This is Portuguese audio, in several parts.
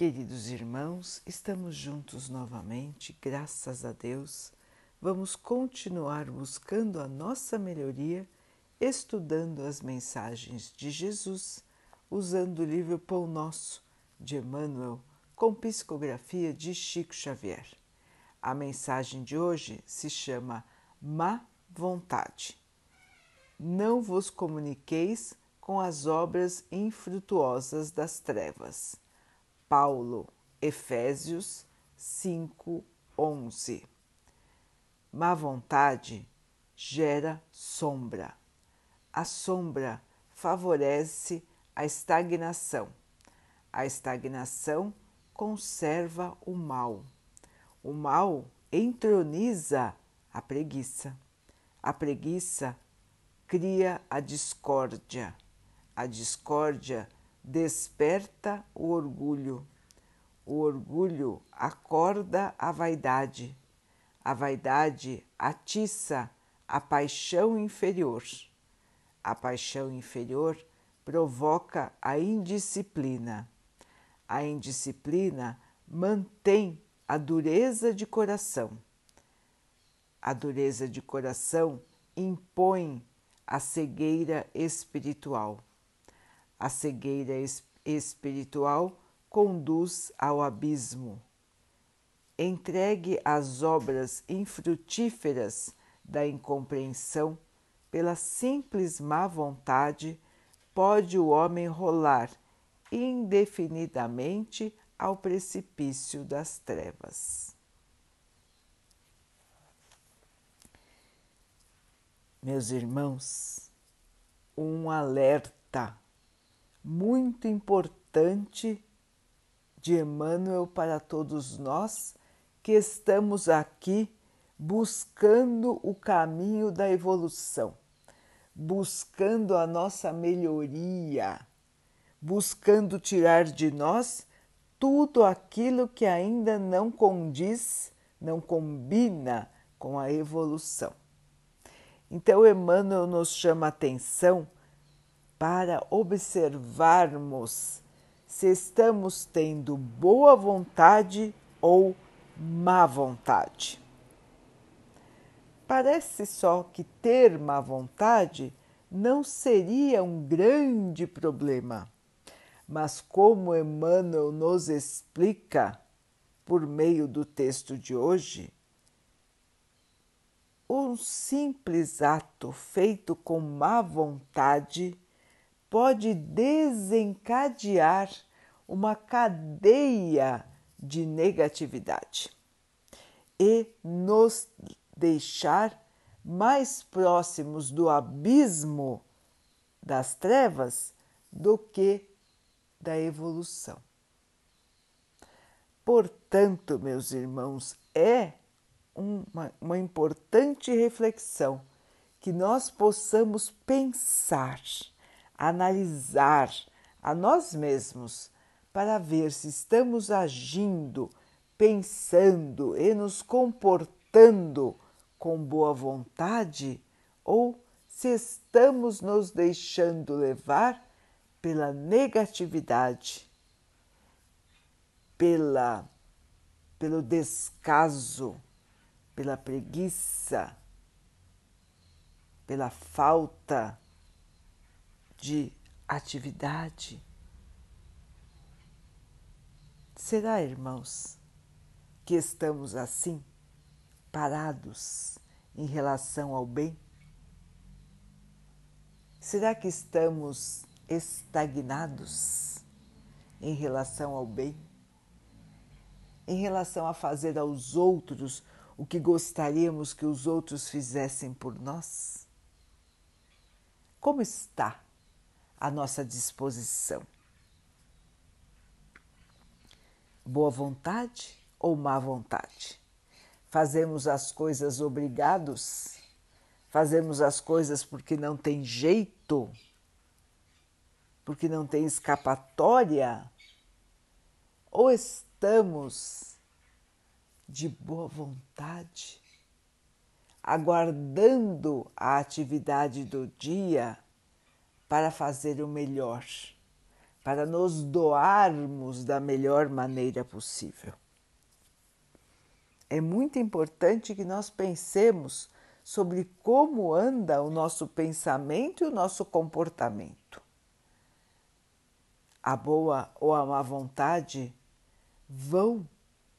Queridos irmãos, estamos juntos novamente, graças a Deus. Vamos continuar buscando a nossa melhoria, estudando as mensagens de Jesus, usando o livro Pão Nosso de Emmanuel, com psicografia de Chico Xavier. A mensagem de hoje se chama Má Vontade. Não vos comuniqueis com as obras infrutuosas das trevas. Paulo, Efésios 5, 11. Má vontade gera sombra. A sombra favorece a estagnação. A estagnação conserva o mal. O mal entroniza a preguiça. A preguiça cria a discórdia. A discórdia desperta o orgulho. O orgulho acorda a vaidade. A vaidade atiça a paixão inferior. A paixão inferior provoca a indisciplina. A indisciplina mantém a dureza de coração. A dureza de coração impõe a cegueira espiritual. A cegueira espiritual conduz ao abismo. Entregue às obras infrutíferas da incompreensão, pela simples má vontade, pode o homem rolar indefinidamente ao precipício das trevas. Meus irmãos, um alerta muito importante de Emmanuel para todos nós que estamos aqui buscando o caminho da evolução, buscando a nossa melhoria, buscando tirar de nós tudo aquilo que ainda não condiz, não combina com a evolução. Então, Emmanuel nos chama atenção para observarmos se estamos tendo boa vontade ou má vontade. Parece só que ter má vontade não seria um grande problema, mas como Emmanuel nos explica por meio do texto de hoje, um simples ato feito com má vontade pode desencadear uma cadeia de negatividade e nos deixar mais próximos do abismo das trevas do que da evolução. Portanto, meus irmãos, é uma, uma importante reflexão que nós possamos pensar analisar a nós mesmos para ver se estamos agindo, pensando e nos comportando com boa vontade ou se estamos nos deixando levar pela negatividade, pela pelo descaso, pela preguiça, pela falta de atividade. Será, irmãos, que estamos assim, parados em relação ao bem? Será que estamos estagnados em relação ao bem? Em relação a fazer aos outros o que gostaríamos que os outros fizessem por nós? Como está à nossa disposição. Boa vontade ou má vontade? Fazemos as coisas obrigados? Fazemos as coisas porque não tem jeito? Porque não tem escapatória? Ou estamos de boa vontade, aguardando a atividade do dia? Para fazer o melhor, para nos doarmos da melhor maneira possível. É muito importante que nós pensemos sobre como anda o nosso pensamento e o nosso comportamento. A boa ou a má vontade vão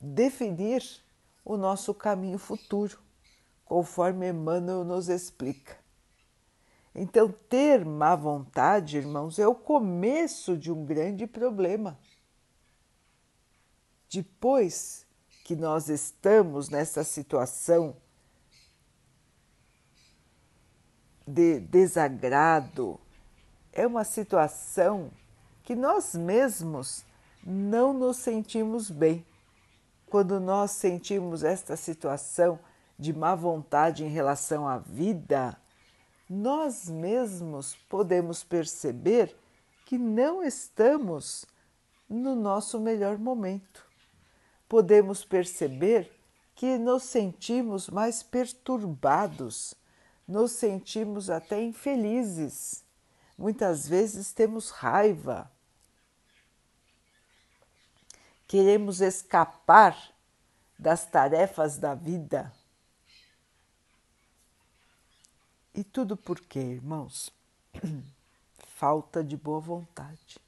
definir o nosso caminho futuro, conforme Emmanuel nos explica. Então, ter má vontade, irmãos, é o começo de um grande problema. Depois que nós estamos nessa situação de desagrado, é uma situação que nós mesmos não nos sentimos bem. Quando nós sentimos esta situação de má vontade em relação à vida, nós mesmos podemos perceber que não estamos no nosso melhor momento. Podemos perceber que nos sentimos mais perturbados, nos sentimos até infelizes. Muitas vezes temos raiva. Queremos escapar das tarefas da vida E tudo por quê, irmãos? Falta de boa vontade.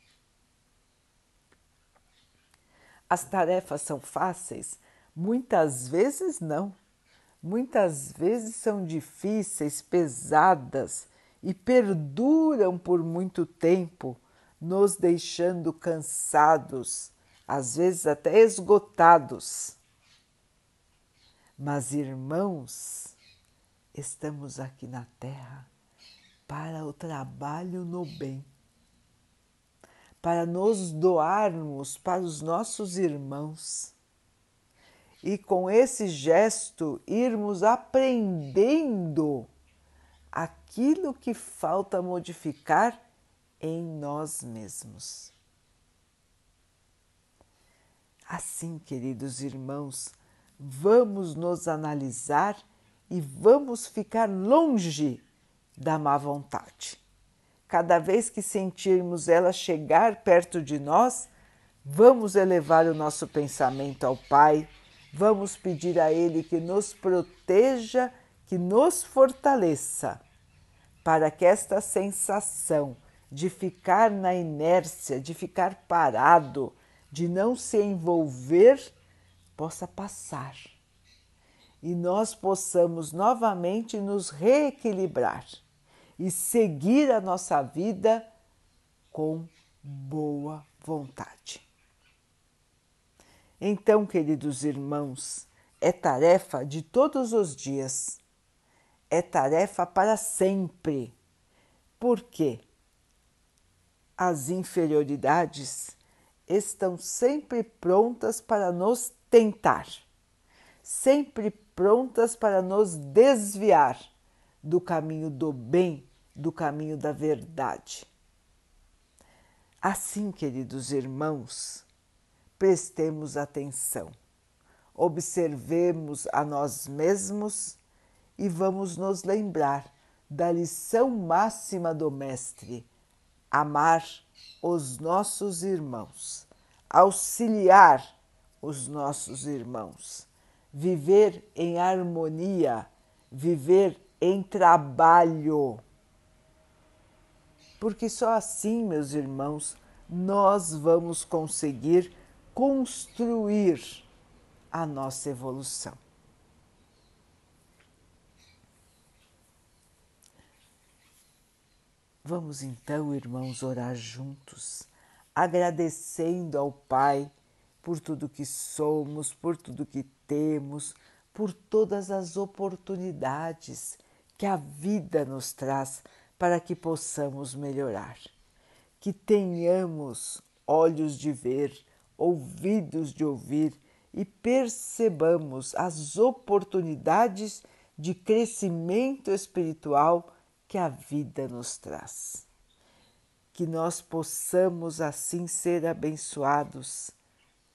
As tarefas são fáceis? Muitas vezes não. Muitas vezes são difíceis, pesadas e perduram por muito tempo, nos deixando cansados, às vezes até esgotados. Mas, irmãos, Estamos aqui na Terra para o trabalho no bem, para nos doarmos para os nossos irmãos e com esse gesto irmos aprendendo aquilo que falta modificar em nós mesmos. Assim, queridos irmãos, vamos nos analisar e vamos ficar longe da má vontade. Cada vez que sentirmos ela chegar perto de nós, vamos elevar o nosso pensamento ao Pai, vamos pedir a Ele que nos proteja, que nos fortaleça, para que esta sensação de ficar na inércia, de ficar parado, de não se envolver, possa passar e nós possamos novamente nos reequilibrar e seguir a nossa vida com boa vontade. Então, queridos irmãos, é tarefa de todos os dias, é tarefa para sempre. Por quê? As inferioridades estão sempre prontas para nos tentar, sempre prontas para nos desviar do caminho do bem, do caminho da verdade. Assim, queridos irmãos, prestemos atenção, observemos a nós mesmos e vamos nos lembrar da lição máxima do Mestre: amar os nossos irmãos, auxiliar os nossos irmãos viver em harmonia, viver em trabalho. Porque só assim, meus irmãos, nós vamos conseguir construir a nossa evolução. Vamos então, irmãos, orar juntos, agradecendo ao Pai por tudo que somos, por tudo que por todas as oportunidades que a vida nos traz para que possamos melhorar. Que tenhamos olhos de ver, ouvidos de ouvir e percebamos as oportunidades de crescimento espiritual que a vida nos traz. Que nós possamos assim ser abençoados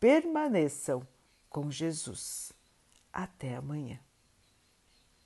permaneçam com Jesus. Até amanhã.